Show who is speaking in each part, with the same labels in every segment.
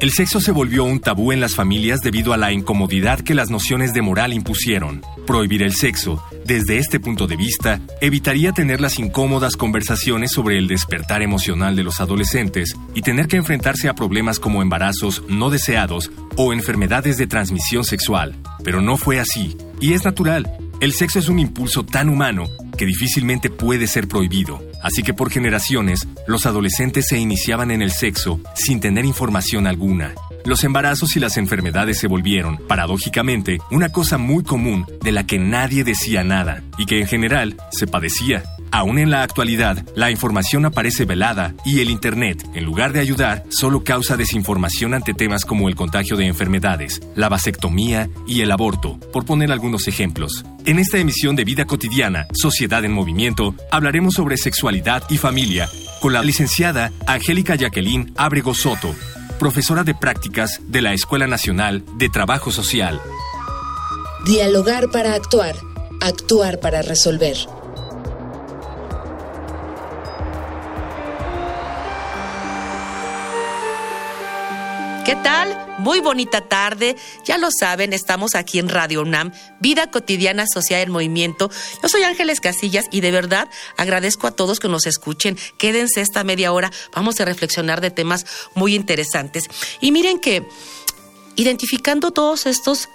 Speaker 1: El sexo se volvió un tabú en las familias debido a la incomodidad que las nociones de moral impusieron. Prohibir el sexo, desde este punto de vista, evitaría tener las incómodas conversaciones sobre el despertar emocional de los adolescentes y tener que enfrentarse a problemas como embarazos no deseados o enfermedades de transmisión sexual. Pero no fue así, y es natural. El sexo es un impulso tan humano que difícilmente puede ser prohibido. Así que por generaciones, los adolescentes se iniciaban en el sexo sin tener información alguna. Los embarazos y las enfermedades se volvieron, paradójicamente, una cosa muy común de la que nadie decía nada y que en general se padecía. Aún en la actualidad, la información aparece velada y el Internet, en lugar de ayudar, solo causa desinformación ante temas como el contagio de enfermedades, la vasectomía y el aborto, por poner algunos ejemplos. En esta emisión de Vida Cotidiana, Sociedad en Movimiento, hablaremos sobre sexualidad y familia con la licenciada Angélica Jacqueline Abrego Soto, profesora de prácticas de la Escuela Nacional de Trabajo Social.
Speaker 2: Dialogar para actuar, actuar para resolver.
Speaker 3: ¿Qué tal? Muy bonita tarde. Ya lo saben, estamos aquí en Radio UNAM, Vida Cotidiana Social en Movimiento. Yo soy Ángeles Casillas y de verdad agradezco a todos que nos escuchen. Quédense esta media hora. Vamos a reflexionar de temas muy interesantes. Y miren que identificando todos estos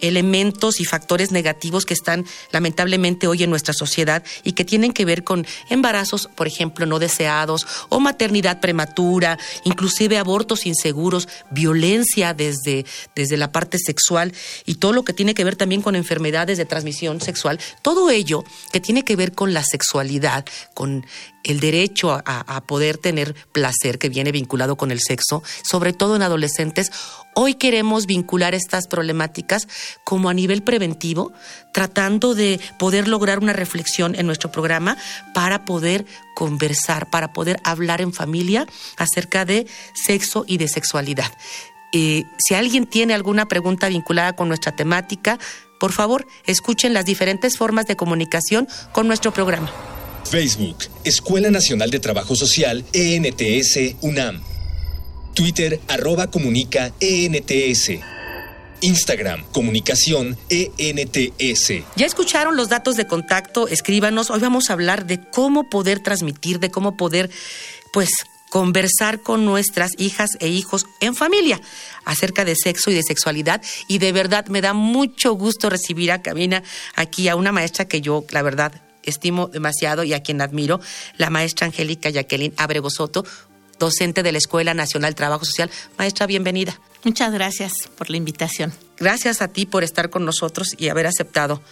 Speaker 3: elementos y factores negativos que están lamentablemente hoy en nuestra sociedad y que tienen que ver con embarazos, por ejemplo, no deseados o maternidad prematura, inclusive abortos inseguros, violencia desde, desde la parte sexual y todo lo que tiene que ver también con enfermedades de transmisión sexual, todo ello que tiene que ver con la sexualidad, con el derecho a, poder tener placer que viene vinculado con el sexo, sobre todo en adolescentes. Hoy queremos vincular estas problemáticas como a nivel preventivo, tratando de poder lograr una reflexión en nuestro programa para poder conversar, para poder hablar en familia acerca de sexo y de sexualidad. Eh, si alguien tiene alguna pregunta vinculada con nuestra temática, por favor, escuchen las diferentes formas de comunicación con nuestro programa.
Speaker 1: Facebook, Escuela Nacional de Trabajo Social, ENTS, UNAM. Twitter, arroba comunica, ENTS. Instagram, comunicación ENTS.
Speaker 3: Ya escucharon los datos de contacto, escríbanos. Hoy vamos a hablar de cómo poder transmitir, de cómo poder, pues, conversar con nuestras hijas e hijos en familia acerca de sexo y de sexualidad. Y de verdad me da mucho gusto recibir a Camina aquí a una maestra que yo, la verdad, estimo demasiado y a quien admiro, la maestra Angélica Jacqueline Abrego Soto, docente de la Escuela Nacional de Trabajo Social. Maestra, bienvenida.
Speaker 4: Muchas gracias por la invitación.
Speaker 3: Gracias a ti por estar con nosotros y haber aceptado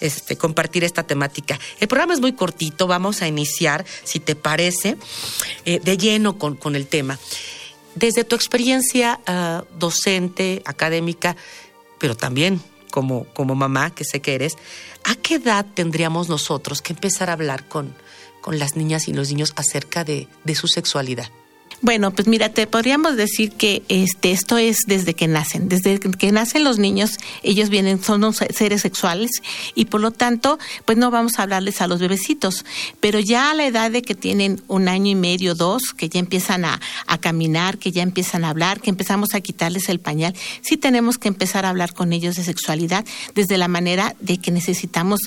Speaker 3: este, compartir esta temática. El programa es muy cortito, vamos a iniciar, si te parece, eh, de lleno con, con, el tema. Desde tu experiencia uh, docente, académica, pero también como, como mamá, que sé que eres, ¿a qué edad tendríamos nosotros que empezar a hablar con, con las niñas y los niños acerca de, de su sexualidad?
Speaker 4: Bueno, pues mira, te podríamos decir que este esto es desde que nacen, desde que nacen los niños, ellos vienen son seres sexuales y por lo tanto, pues no vamos a hablarles a los bebecitos, pero ya a la edad de que tienen un año y medio, dos, que ya empiezan a, a caminar, que ya empiezan a hablar, que empezamos a quitarles el pañal, sí tenemos que empezar a hablar con ellos de sexualidad desde la manera de que necesitamos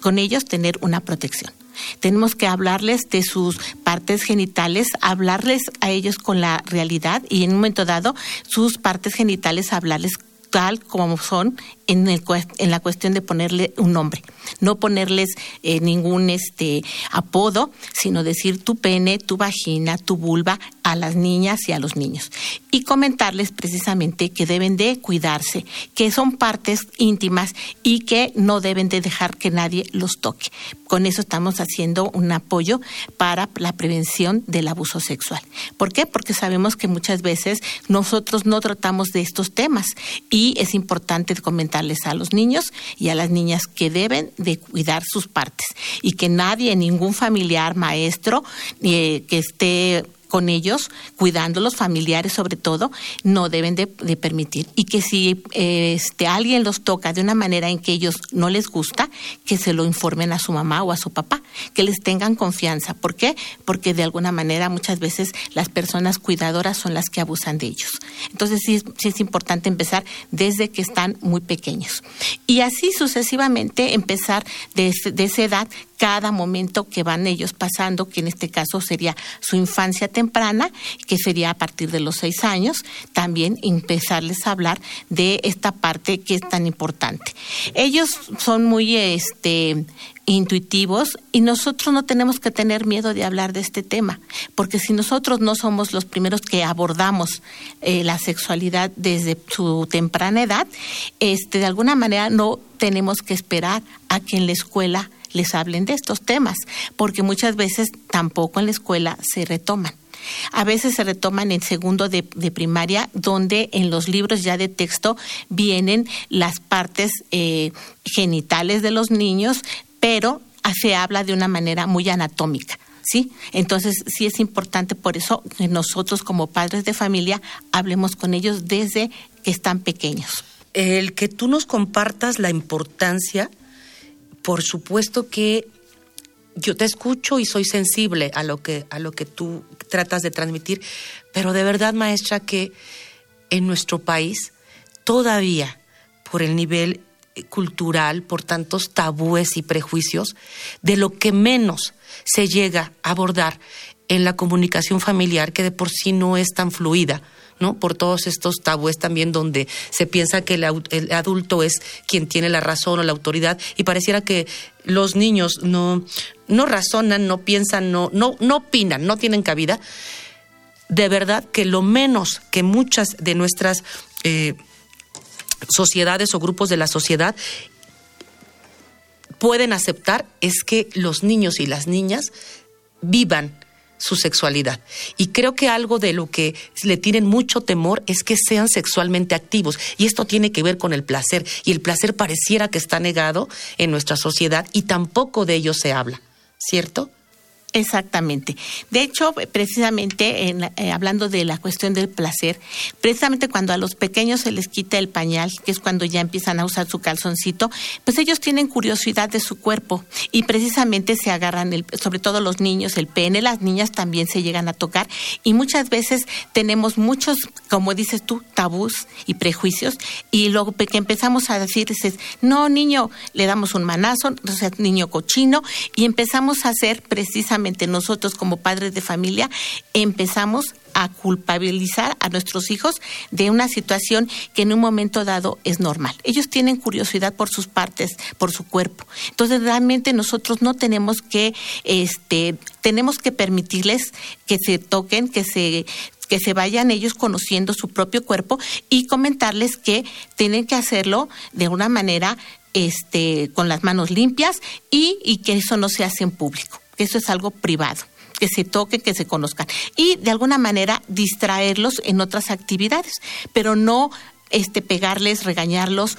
Speaker 4: con ellos tener una protección. Tenemos que hablarles de sus partes genitales, hablarles a ellos con la realidad y en un momento dado sus partes genitales hablarles tal como son en, el, en la cuestión de ponerle un nombre, no ponerles eh, ningún este apodo, sino decir tu pene, tu vagina, tu vulva a las niñas y a los niños y comentarles precisamente que deben de cuidarse, que son partes íntimas y que no deben de dejar que nadie los toque. Con eso estamos haciendo un apoyo para la prevención del abuso sexual. ¿Por qué? Porque sabemos que muchas veces nosotros no tratamos de estos temas y es importante comentarles a los niños y a las niñas que deben de cuidar sus partes y que nadie, ningún familiar, maestro, eh, que esté con ellos, cuidándolos, familiares sobre todo, no deben de, permitir. Y que si este, alguien los toca de una manera en que ellos no les gusta, que se lo informen a su mamá o a su papá, que les tengan confianza. ¿Por qué? Porque de alguna manera muchas veces las personas cuidadoras son las que abusan de ellos. Entonces sí, sí es importante empezar desde que están muy pequeños. Y así sucesivamente empezar de, de esa edad cada momento que van ellos pasando, que en este caso sería su infancia temprana, que sería a partir de los seis años, también empezarles a hablar de esta parte que es tan importante. Ellos son muy este intuitivos y nosotros no tenemos que tener miedo de hablar de este tema, porque si nosotros no somos los primeros que abordamos eh, la sexualidad desde su temprana edad, este, de alguna manera no tenemos que esperar a que en la escuela les hablen de estos temas, porque muchas veces tampoco en la escuela se retoman. A veces se retoman en segundo de, primaria, donde en los libros ya de texto vienen las partes eh, genitales de los niños, pero se habla de una manera muy anatómica. ¿sí? Entonces, sí es importante por eso que nosotros como padres de familia hablemos con ellos desde que están pequeños.
Speaker 3: El que tú nos compartas la importancia por supuesto que yo te escucho y soy sensible a lo que a lo que tú tratas de transmitir, pero de verdad, maestra, que en nuestro país todavía por el nivel cultural, por tantos tabúes y prejuicios, de lo que menos se llega a abordar en la comunicación familiar, que de por sí no es tan fluida, ¿no? Por todos estos tabúes también donde se piensa que el, adulto es quien tiene la razón o la autoridad y pareciera que los niños no, no razonan, no piensan, no, no, no opinan, no tienen cabida. De verdad que lo menos que muchas de nuestras eh, sociedades o grupos de la sociedad pueden aceptar es que los niños y las niñas vivan su sexualidad. Y creo que algo de lo que le tienen mucho temor es que sean sexualmente activos. Y esto tiene que ver con el placer. Y el placer pareciera que está negado en nuestra sociedad y tampoco de ello se habla. ¿Cierto?
Speaker 4: Exactamente. De hecho, precisamente en, eh, hablando de la cuestión del placer, precisamente cuando a los pequeños se les quita el pañal, que es cuando ya empiezan a usar su calzoncito, pues ellos tienen curiosidad de su cuerpo y precisamente se agarran, el, sobre todo los niños, el pene, las niñas también se llegan a tocar y muchas veces tenemos muchos, como dices tú, tabús y prejuicios y luego que empezamos a decir, no niño, le damos un manazo, sea, niño cochino y empezamos a hacer precisamente nosotros como padres de familia empezamos a culpabilizar a nuestros hijos de una situación que en un momento dado es normal. Ellos tienen curiosidad por sus partes, por su cuerpo. Entonces, realmente nosotros no tenemos que, este, tenemos que permitirles que se toquen, que se que se vayan ellos conociendo su propio cuerpo y comentarles que tienen que hacerlo de una manera este, con las manos limpias y, que eso no se hace en público que eso es algo privado que se toquen, que se conozcan y de alguna manera distraerlos en otras actividades, pero no este pegarles, regañarlos,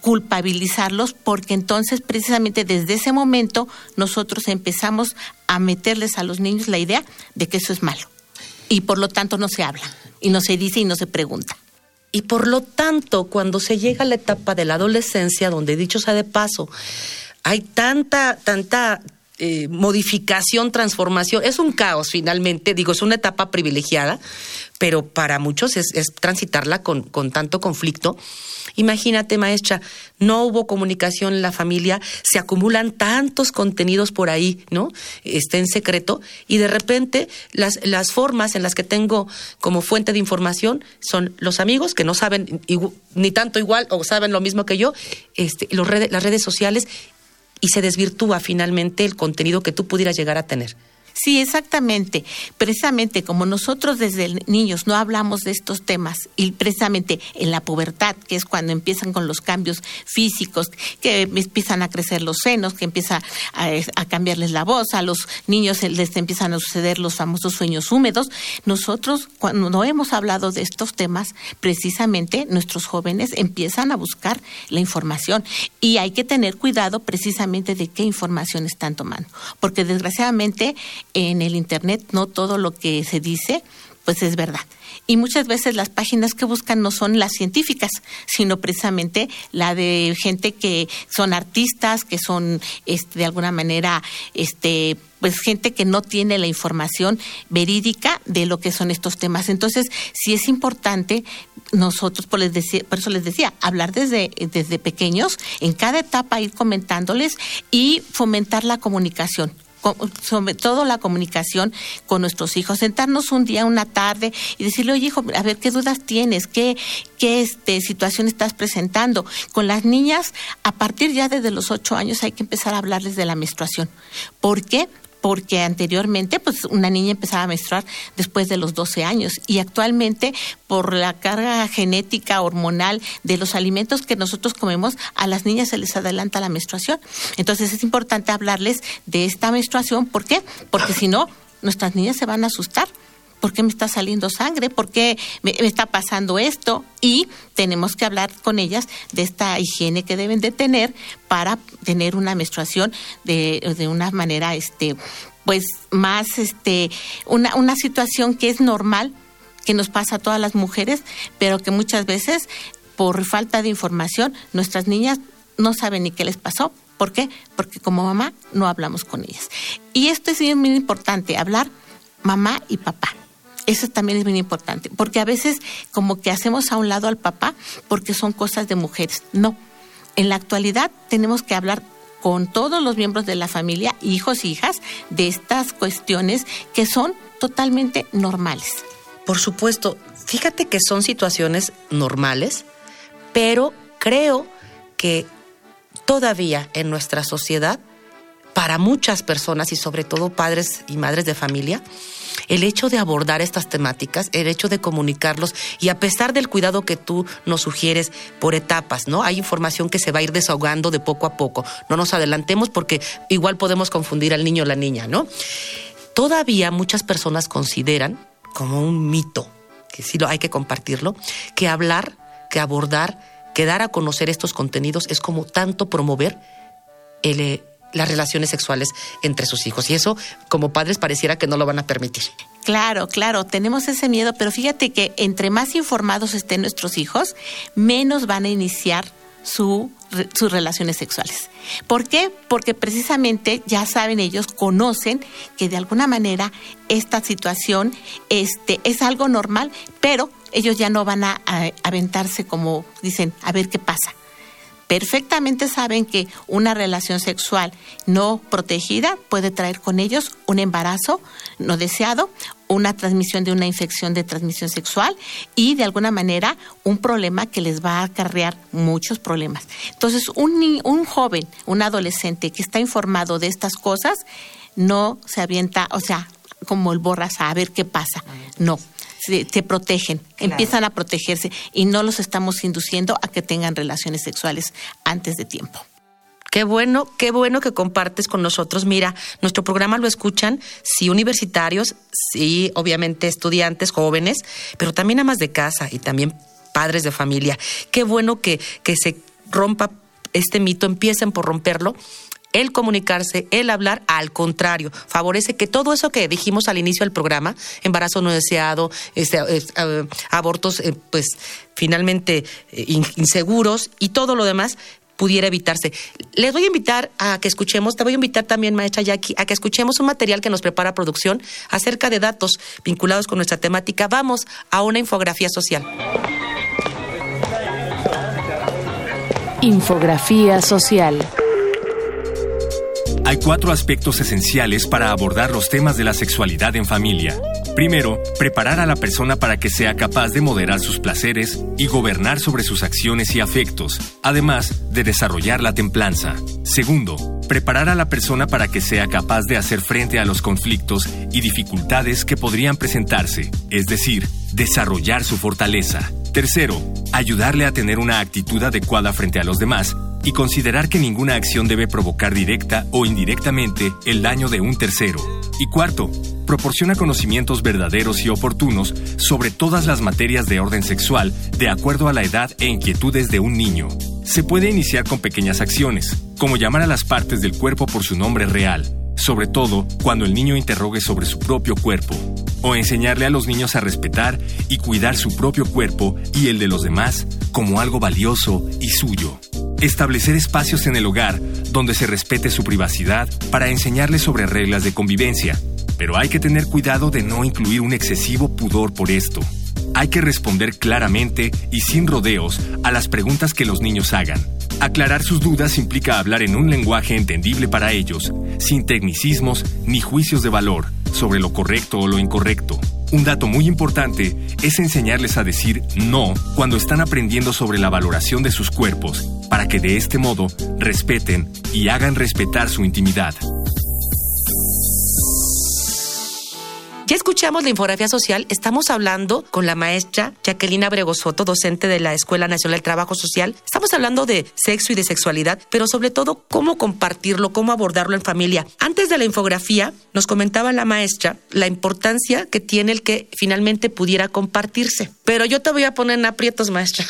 Speaker 4: culpabilizarlos, porque entonces precisamente desde ese momento nosotros empezamos a meterles a los niños la idea de que eso es malo y por lo tanto no se habla y no se dice y no se pregunta.
Speaker 3: Y por lo tanto, cuando se llega a la etapa de la adolescencia, donde dicho sea de paso, hay tanta, tanta eh, modificación, transformación. Es un caos finalmente, digo, es una etapa privilegiada, pero para muchos es, transitarla con, con tanto conflicto. Imagínate, maestra, no hubo comunicación en la familia, se acumulan tantos contenidos por ahí, ¿no? Está en secreto, y de repente las, las formas en las que tengo como fuente de información son los amigos que no saben ni tanto igual o saben lo mismo que yo, este, las redes sociales y se desvirtúa finalmente el contenido que tú pudieras llegar a tener.
Speaker 4: Sí, exactamente. Precisamente como nosotros desde niños no hablamos de estos temas y precisamente en la pubertad, que es cuando empiezan con los cambios físicos, que empiezan a crecer los senos, que empieza a, cambiarles la voz, a los niños les empiezan a suceder los famosos sueños húmedos, nosotros cuando no hemos hablado de estos temas, precisamente nuestros jóvenes empiezan a buscar la información y hay que tener cuidado precisamente de qué información están tomando, porque desgraciadamente en el Internet no todo lo que se dice pues es verdad. Y muchas veces las páginas que buscan no son las científicas, sino precisamente la de gente que son artistas, que son este, de alguna manera este, pues gente que no tiene la información verídica de lo que son estos temas. Entonces, sí es importante nosotros, por, les decía, por eso les decía, hablar desde, desde pequeños, en cada etapa ir comentándoles y fomentar la comunicación sobre todo la comunicación con nuestros hijos, sentarnos un día, una tarde y decirle, oye hijo, a ver qué dudas tienes, qué, qué este, situación estás presentando. Con las niñas, a partir ya desde los ocho años hay que empezar a hablarles de la menstruación. ¿Por qué? Porque anteriormente pues una niña empezaba a menstruar después de los 12 años y actualmente por la carga genética hormonal de los alimentos que nosotros comemos a las niñas se les adelanta la menstruación. Entonces es importante hablarles de esta menstruación, ¿por qué? Porque si no nuestras niñas se van a asustar ¿por qué me está saliendo sangre? ¿Por qué me, está pasando esto? Y tenemos que hablar con ellas de esta higiene que deben de tener para tener una menstruación de, de una manera, este, pues más, este, una, una situación que es normal, que nos pasa a todas las mujeres, pero que muchas veces por falta de información nuestras niñas no saben ni qué les pasó. ¿Por qué? Porque como mamá no hablamos con ellas. Y esto es muy importante, hablar mamá y papá. Eso también es muy importante, porque a veces como que hacemos a un lado al papá porque son cosas de mujeres. No, en la actualidad tenemos que hablar con todos los miembros de la familia, hijos hijas, de estas cuestiones que son totalmente normales.
Speaker 3: Por supuesto, fíjate que son situaciones normales, pero creo que todavía en nuestra sociedad, para muchas personas y sobre todo padres y madres de familia, el hecho de abordar estas temáticas, el hecho de comunicarlos y a pesar del cuidado que tú nos sugieres por etapas, ¿no? Hay información que se va a ir desahogando de poco a poco. No nos adelantemos porque igual podemos confundir al niño o la niña, ¿no? Todavía muchas personas consideran como un mito, que sí lo hay que compartirlo, que hablar, que abordar, que dar a conocer estos contenidos es como tanto promover el, eh, las relaciones sexuales entre sus hijos. Y eso, como padres, pareciera que no lo van a permitir.
Speaker 4: Claro, claro, tenemos ese miedo, pero fíjate que entre más informados estén nuestros hijos, menos van a iniciar su, sus relaciones sexuales. ¿Por qué? Porque precisamente ya saben ellos, conocen que de alguna manera esta situación este, es algo normal, pero ellos ya no van a aventarse como dicen, a ver qué pasa perfectamente saben que una relación sexual no protegida puede traer con ellos un embarazo no deseado, una transmisión de una infección de transmisión sexual y de alguna manera un problema que les va a acarrear muchos problemas. Entonces, un, un joven, un adolescente que está informado de estas cosas, no se avienta, o sea, como el borras a ver qué pasa. No, se, protegen, empiezan a protegerse y no los estamos induciendo a que tengan relaciones sexuales antes de tiempo.
Speaker 3: Qué bueno, qué bueno que compartes con nosotros. Mira, nuestro programa lo escuchan, sí, universitarios, sí, obviamente estudiantes, jóvenes, pero también amas de casa y también padres de familia. Qué bueno que, que se rompa este mito, empiecen por romperlo el comunicarse, el hablar, al contrario, favorece que todo eso que dijimos al inicio del programa, embarazo no deseado, este, eh, abortos, eh, pues finalmente eh, inseguros y todo lo demás, pudiera evitarse. Les voy a invitar a que escuchemos, te voy a invitar también, maestra Jackie, a que escuchemos un material que nos prepara producción acerca de datos vinculados con nuestra temática. Vamos a una infografía social.
Speaker 2: Infografía social.
Speaker 1: Hay cuatro aspectos esenciales para abordar los temas de la sexualidad en familia. Primero, preparar a la persona para que sea capaz de moderar sus placeres y gobernar sobre sus acciones y afectos, además de desarrollar la templanza. Segundo, preparar a la persona para que sea capaz de hacer frente a los conflictos y dificultades que podrían presentarse, es decir, desarrollar su fortaleza. Tercero, ayudarle a tener una actitud adecuada frente a los demás y considerar que ninguna acción debe provocar directa o indirectamente el daño de un tercero. Y cuarto, proporciona conocimientos verdaderos y oportunos sobre todas las materias de orden sexual de acuerdo a la edad e inquietudes de un niño. Se puede iniciar con pequeñas acciones, como llamar a las partes del cuerpo por su nombre real, sobre todo cuando el niño interrogue sobre su propio cuerpo, o enseñarle a los niños a respetar y cuidar su propio cuerpo y el de los demás como algo valioso y suyo. Establecer espacios en el hogar donde se respete su privacidad para enseñarles sobre reglas de convivencia, pero hay que tener cuidado de no incluir un excesivo pudor por esto. Hay que responder claramente y sin rodeos a las preguntas que los niños hagan. Aclarar sus dudas implica hablar en un lenguaje entendible para ellos, sin tecnicismos ni juicios de valor sobre lo correcto o lo incorrecto. Un dato muy importante es enseñarles a decir no cuando están aprendiendo sobre la valoración de sus cuerpos para que de este modo respeten y hagan respetar su intimidad.
Speaker 3: Ya escuchamos la infografía social, estamos hablando con la maestra Jacqueline Bregosoto, docente de la Escuela Nacional del Trabajo Social. Estamos hablando de sexo y de sexualidad, pero sobre todo cómo compartirlo, cómo abordarlo en familia. Antes de la infografía, nos comentaba la maestra la importancia que tiene el que finalmente pudiera compartirse. Pero yo te voy a poner en aprietos, maestra.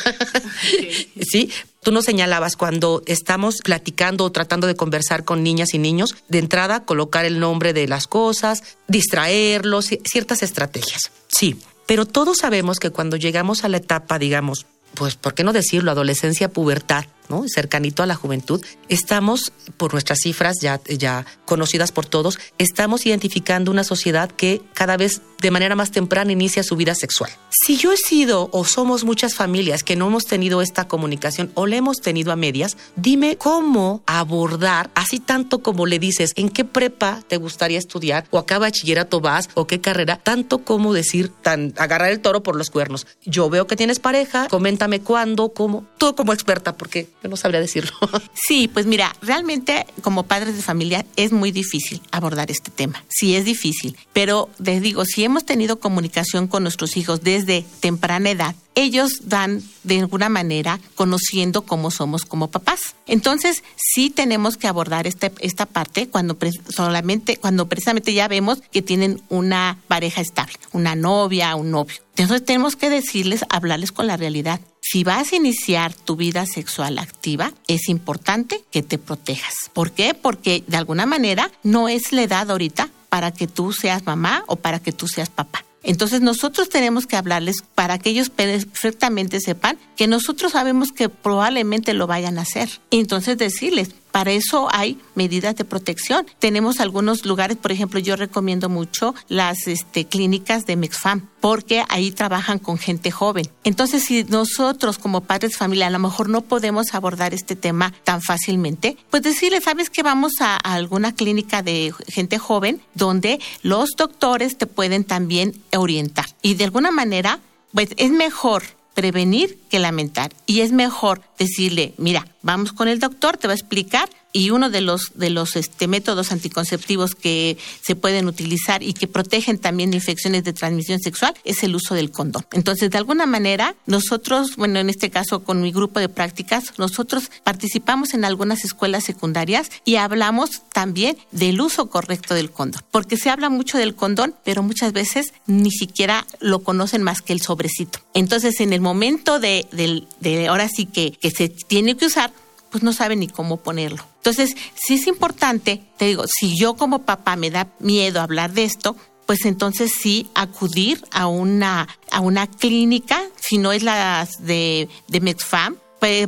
Speaker 3: sí, Tú nos señalabas cuando estamos platicando o tratando de conversar con niñas y niños, de entrada colocar el nombre de las cosas, distraerlos, ciertas estrategias. Sí, pero todos sabemos que cuando llegamos a la etapa, digamos, pues, ¿por qué no decirlo? Adolescencia, pubertad, cercanito a la juventud, estamos, por nuestras cifras ya, ya conocidas por todos, estamos identificando una sociedad que cada vez de manera más temprana inicia su vida sexual. Si yo he sido o somos muchas familias que no hemos tenido esta comunicación o la hemos tenido a medias, dime cómo abordar, así tanto como le dices, en qué prepa te gustaría estudiar o a qué bachillerato vas o qué carrera, tanto como decir, tan, agarrar el toro por los cuernos. Yo veo que tienes pareja, coméntame cuándo, cómo, todo como experta, porque yo no sabría decirlo.
Speaker 4: Sí, pues mira, realmente como padres de familia es muy difícil abordar este tema. Sí, es difícil. Pero les digo, si hemos tenido comunicación con nuestros hijos desde temprana edad, ellos dan de alguna manera conociendo cómo somos como papás. Entonces, sí tenemos que abordar esta, esta parte cuando solamente, cuando precisamente ya vemos que tienen una pareja estable, una novia, un novio. Entonces tenemos que decirles, hablarles con la realidad. Si vas a iniciar tu vida sexual activa, es importante que te protejas. ¿Por qué? Porque de alguna manera no es la edad ahorita para que tú seas mamá o para que tú seas papá. Entonces nosotros tenemos que hablarles para que ellos perfectamente sepan que nosotros sabemos que probablemente lo vayan a hacer. Entonces decirles, para eso hay medidas de protección. Tenemos algunos lugares, por ejemplo, yo recomiendo mucho las este, clínicas de MexFam, porque ahí trabajan con gente joven. Entonces, si nosotros como padres de familia a lo mejor no podemos abordar este tema tan fácilmente, pues decirle, ¿sabes que vamos a, a alguna clínica de gente joven donde los doctores te pueden también orientar? Y de alguna manera, pues es mejor prevenir que lamentar. Y es mejor decirle, mira, vamos con el doctor, te va a explicar y uno de los de los este, métodos anticonceptivos que se pueden utilizar y que protegen también de infecciones de transmisión sexual es el uso del condón. Entonces, de alguna manera, nosotros, bueno, en este caso con mi grupo de prácticas, nosotros participamos en algunas escuelas secundarias y hablamos también del uso correcto del condón, porque se habla mucho del condón, pero muchas veces ni siquiera lo conocen más que el sobrecito. Entonces, en el momento de, de ahora sí que, que se tiene que usar, pues no saben ni cómo ponerlo. Entonces, sí es importante, te digo, si yo como papá me da miedo hablar de esto, pues entonces sí acudir a una, a una clínica, si no es la de, de Medfam,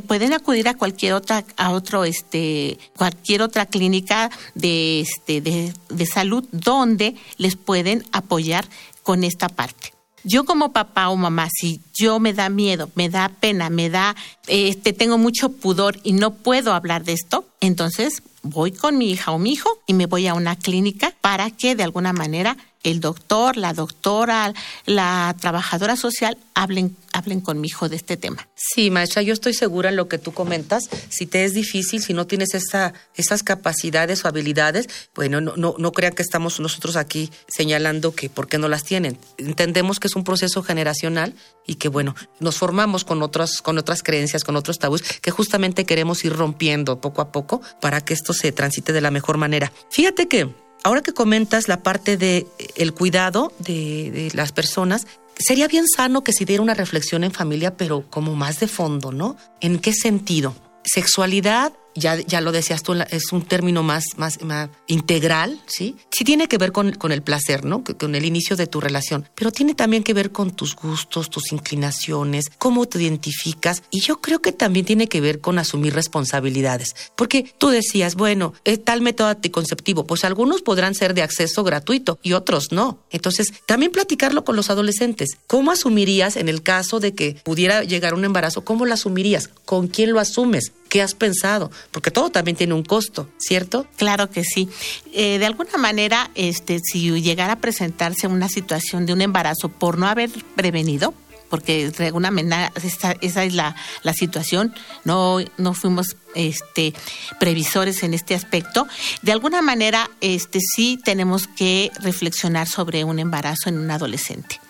Speaker 4: pueden acudir a cualquier otra a otro este cualquier otra clínica de este de, de salud donde les pueden apoyar con esta parte. Yo como papá o mamá, si yo me da miedo, me da pena, me da, este, tengo mucho pudor y no puedo hablar de esto, entonces voy con mi hija o mi hijo y me voy a una clínica para que de alguna manera el doctor, la doctora, la trabajadora social hablen, hablen con mi hijo de este tema.
Speaker 3: Sí, maestra, yo estoy segura en lo que tú comentas. Si te es difícil, si no tienes esa, esas capacidades o habilidades, bueno, no, no, no crean que estamos nosotros aquí señalando que por qué no las tienen. Entendemos que es un proceso generacional y que, bueno, nos formamos con otras, con otras creencias, con otros tabús que justamente queremos ir rompiendo poco a poco para que esto se transite de la mejor manera. Fíjate que Ahora que comentas la parte de el cuidado de, de, las personas, sería bien sano que se diera una reflexión en familia, pero como más de fondo, ¿no? ¿En qué sentido? Sexualidad ya, ya lo decías tú, es un término más, más, integral, ¿sí? Sí tiene que ver con, con el placer, ¿no? Con el inicio de tu relación, pero tiene también que ver con tus gustos, tus inclinaciones, cómo te identificas, y yo creo que también tiene que ver con asumir responsabilidades, porque tú decías, bueno, tal método anticonceptivo, pues algunos podrán ser de acceso gratuito y otros no. Entonces, también platicarlo con los adolescentes. ¿Cómo asumirías en el caso de que pudiera llegar un embarazo? ¿Cómo lo asumirías? ¿Con quién lo asumes? ¿Qué has pensado? Porque todo también tiene un costo, ¿cierto?
Speaker 4: Claro que sí. Eh, de alguna manera, este, si llegara a presentarse una situación de un embarazo por no haber prevenido, porque de alguna manera esa, esa es la, la, situación, no, no fuimos este, previsores en este aspecto. De alguna manera, este, sí tenemos que reflexionar sobre un embarazo en un adolescente.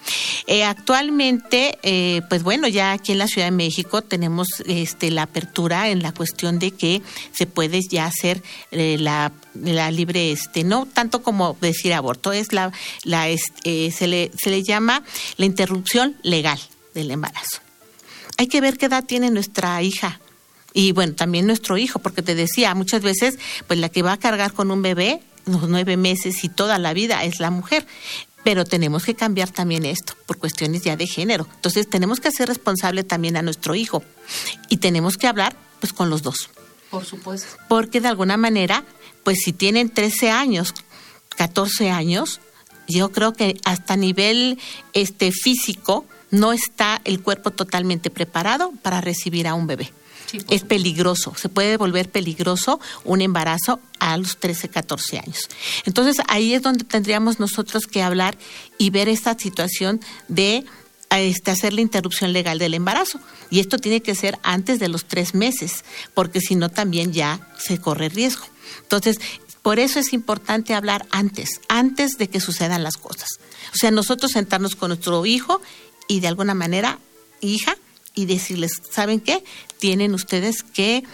Speaker 4: Eh, actualmente, eh, pues bueno, ya aquí en la Ciudad de México tenemos este, la apertura en la cuestión de que se puede ya hacer eh, la, la, libre, este, no tanto como decir aborto, es la, la se, le, se le llama la interrupción legal del embarazo. Hay que ver qué edad tiene nuestra hija y bueno, también nuestro hijo, porque te decía, muchas veces, pues la que va a cargar con un bebé los nueve meses y toda la vida es la mujer. Pero tenemos que cambiar también esto por cuestiones ya de género. Entonces tenemos que hacer responsable también a nuestro hijo y tenemos que hablar pues con los dos.
Speaker 3: Por supuesto.
Speaker 4: Porque de alguna manera, pues si tienen 13 años, 14 años, yo creo que hasta nivel este físico no está el cuerpo totalmente preparado para recibir a un bebé. Es peligroso, se puede volver peligroso un embarazo a los 13, 14 años. Entonces ahí es donde tendríamos nosotros que hablar y ver esta situación de este, hacer la interrupción legal del embarazo. Y esto tiene que ser antes de los tres meses, porque si no también ya se corre riesgo. Entonces, por eso es importante hablar antes, antes de que sucedan las cosas. O sea, nosotros sentarnos con nuestro hijo y de alguna manera, hija, y decirles, ¿saben qué? Tienen ustedes que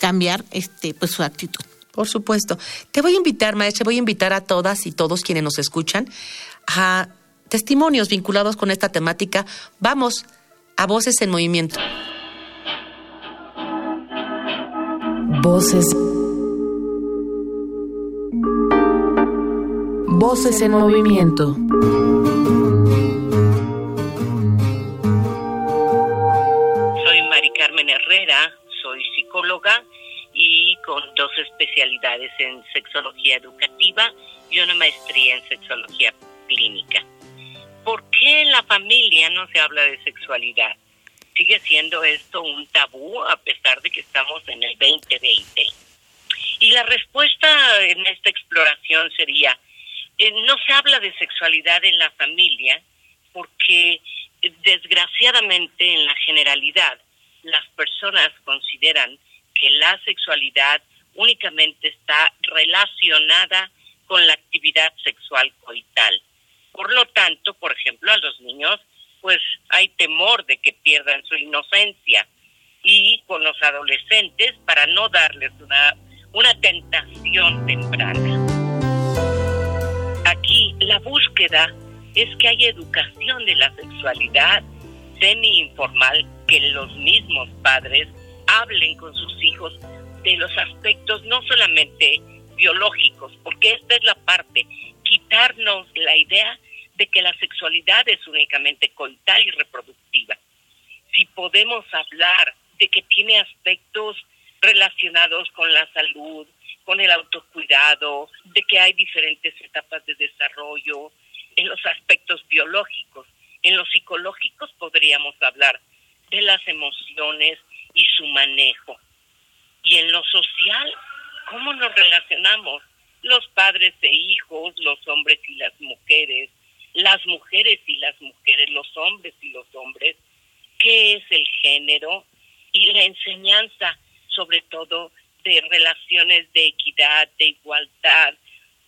Speaker 4: cambiar este pues su actitud.
Speaker 3: Por supuesto. Te voy a invitar, maestra, voy a invitar a todas y todos quienes nos escuchan a testimonios vinculados con esta temática. Vamos a Voces en Movimiento.
Speaker 2: Voces. Voces en movimiento.
Speaker 5: Y con dos especialidades en sexología educativa y una maestría en sexología clínica. ¿Por qué en la familia no se habla de sexualidad? Sigue siendo esto un tabú a pesar de que estamos en el 2020. Y la respuesta en esta exploración sería, eh, no se habla de sexualidad en la familia porque eh, desgraciadamente en la generalidad las personas consideran que la sexualidad únicamente está relacionada con la actividad sexual coital. Por lo tanto, por ejemplo, a los niños, pues hay temor de que pierdan su inocencia y con los adolescentes para no darles una, tentación temprana. Aquí la búsqueda es que haya educación de la sexualidad semi-informal que los mismos padres hablen con sus hijos de los aspectos no solamente biológicos, porque esta es la parte, quitarnos la idea de que la sexualidad es únicamente coital y reproductiva. Si podemos hablar de que tiene aspectos relacionados con la salud, con el autocuidado, de que hay diferentes etapas de desarrollo, en los aspectos biológicos. En los psicológicos podríamos hablar de las emociones y su manejo. Y en lo social, ¿cómo nos relacionamos? Los padres e hijos, los hombres y las mujeres, las mujeres y las mujeres, los hombres y los hombres, qué es el género y la enseñanza, sobre todo, de relaciones de equidad, de igualdad,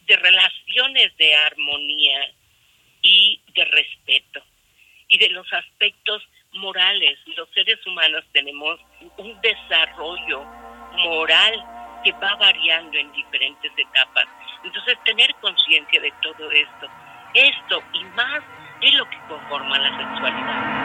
Speaker 5: de relaciones de armonía y de respeto y de los aspectos morales. Los seres humanos tenemos un desarrollo moral que va variando en diferentes etapas. Entonces, tener conciencia de todo esto, esto y más es lo que conforma la sexualidad.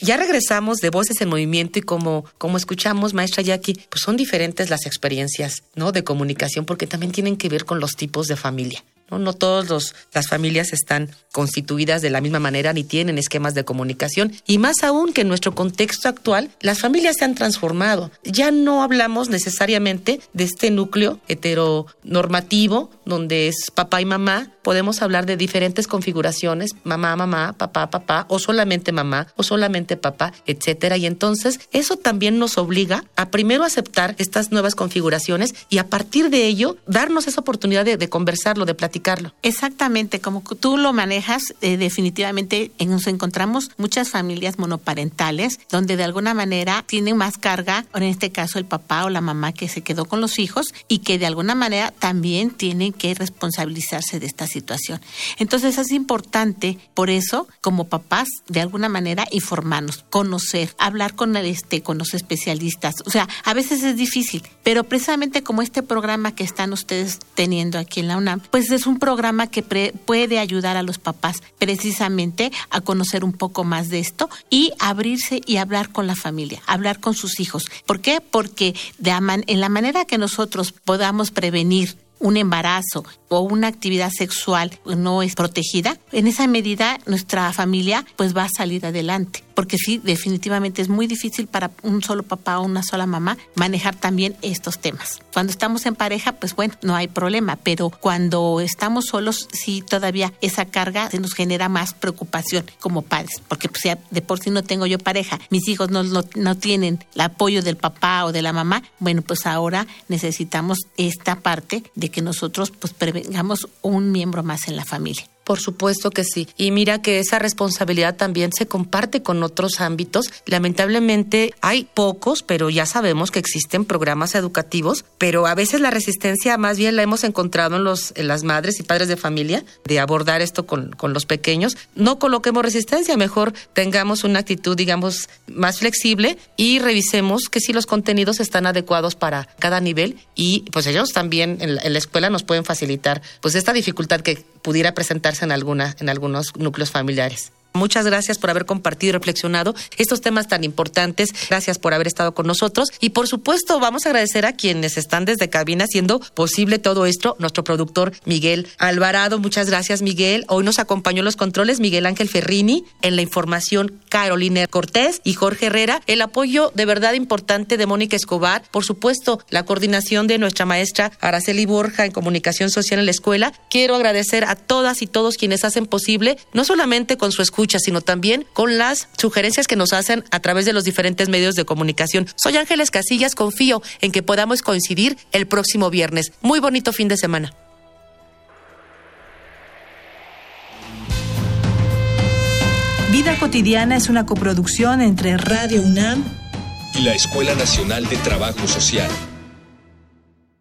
Speaker 3: Ya regresamos de Voces en Movimiento y como, como escuchamos, maestra Jackie, pues son diferentes las experiencias, ¿no? De comunicación porque también tienen que ver con los tipos de familia. No, no todas las familias están constituidas de la misma manera ni tienen esquemas de comunicación. Y más aún que en nuestro contexto actual, las familias se han transformado. Ya no hablamos necesariamente de este núcleo heteronormativo donde es papá y mamá. Podemos hablar de diferentes configuraciones, mamá, mamá, papá, papá, o solamente mamá, o solamente papá, etcétera. Y entonces eso también nos obliga a primero aceptar estas nuevas configuraciones y a partir de ello darnos esa oportunidad de, de conversarlo, de platicar
Speaker 4: Exactamente, como tú lo manejas, eh, definitivamente nos encontramos muchas familias monoparentales donde de alguna manera tienen más carga, en este caso el papá o la mamá que se quedó con los hijos y que de alguna manera también tienen que responsabilizarse de esta situación. Entonces es importante, por eso, como papás, de alguna manera informarnos, conocer, hablar con, este, con los especialistas. O sea, a veces es difícil, pero precisamente como este programa que están ustedes teniendo aquí en la UNAM, pues es un programa que puede ayudar a los papás precisamente a conocer un poco más de esto y abrirse y hablar con la familia, hablar con sus hijos. ¿Por qué? Porque de en la manera que nosotros podamos prevenir un embarazo o una actividad sexual no es protegida, en esa medida nuestra familia pues va a salir adelante. Porque sí, definitivamente es muy difícil para un solo papá o una sola mamá manejar también estos temas. Cuando estamos en pareja, pues bueno, no hay problema, pero cuando estamos solos, sí todavía esa carga se nos genera más preocupación como padres, porque pues ya de por sí no tengo yo pareja, mis hijos no, no, no tienen el apoyo del papá o de la mamá, bueno, pues ahora necesitamos esta parte de que nosotros pues prevengamos un miembro más en la familia.
Speaker 3: Por supuesto que sí. Y mira que esa responsabilidad también se comparte con otros ámbitos. Lamentablemente hay pocos, pero ya sabemos que existen programas educativos, pero a veces la resistencia más bien la hemos encontrado en, los, las madres y padres de familia de abordar esto con, con los pequeños. No coloquemos resistencia, mejor tengamos una actitud, digamos, más flexible y revisemos que si los contenidos están adecuados para cada nivel y pues ellos también en la, en la escuela nos pueden facilitar pues esta dificultad que pudiera presentarse en, alguna, en algunos núcleos familiares. Muchas gracias por haber compartido y reflexionado estos temas tan importantes. Gracias por haber estado con nosotros. Y por supuesto, vamos a agradecer a quienes están desde cabina haciendo posible todo esto. Nuestro productor Miguel Alvarado. Muchas gracias, Miguel. Hoy nos acompañó en los controles Miguel Ángel Ferrini. En la información, Carolina Cortés y Jorge Herrera. El apoyo de verdad importante de Mónica Escobar. Por supuesto, la coordinación de nuestra maestra Araceli Borja en comunicación social en la escuela. Quiero agradecer a todas y todos quienes hacen posible, no solamente con su escucha, sino también con las sugerencias que nos hacen a través de los diferentes medios de comunicación. Soy Ángeles Casillas, confío en que podamos coincidir el próximo viernes. Muy bonito fin de semana.
Speaker 6: Vida cotidiana es una coproducción entre Radio UNAM
Speaker 1: y la Escuela Nacional de Trabajo Social.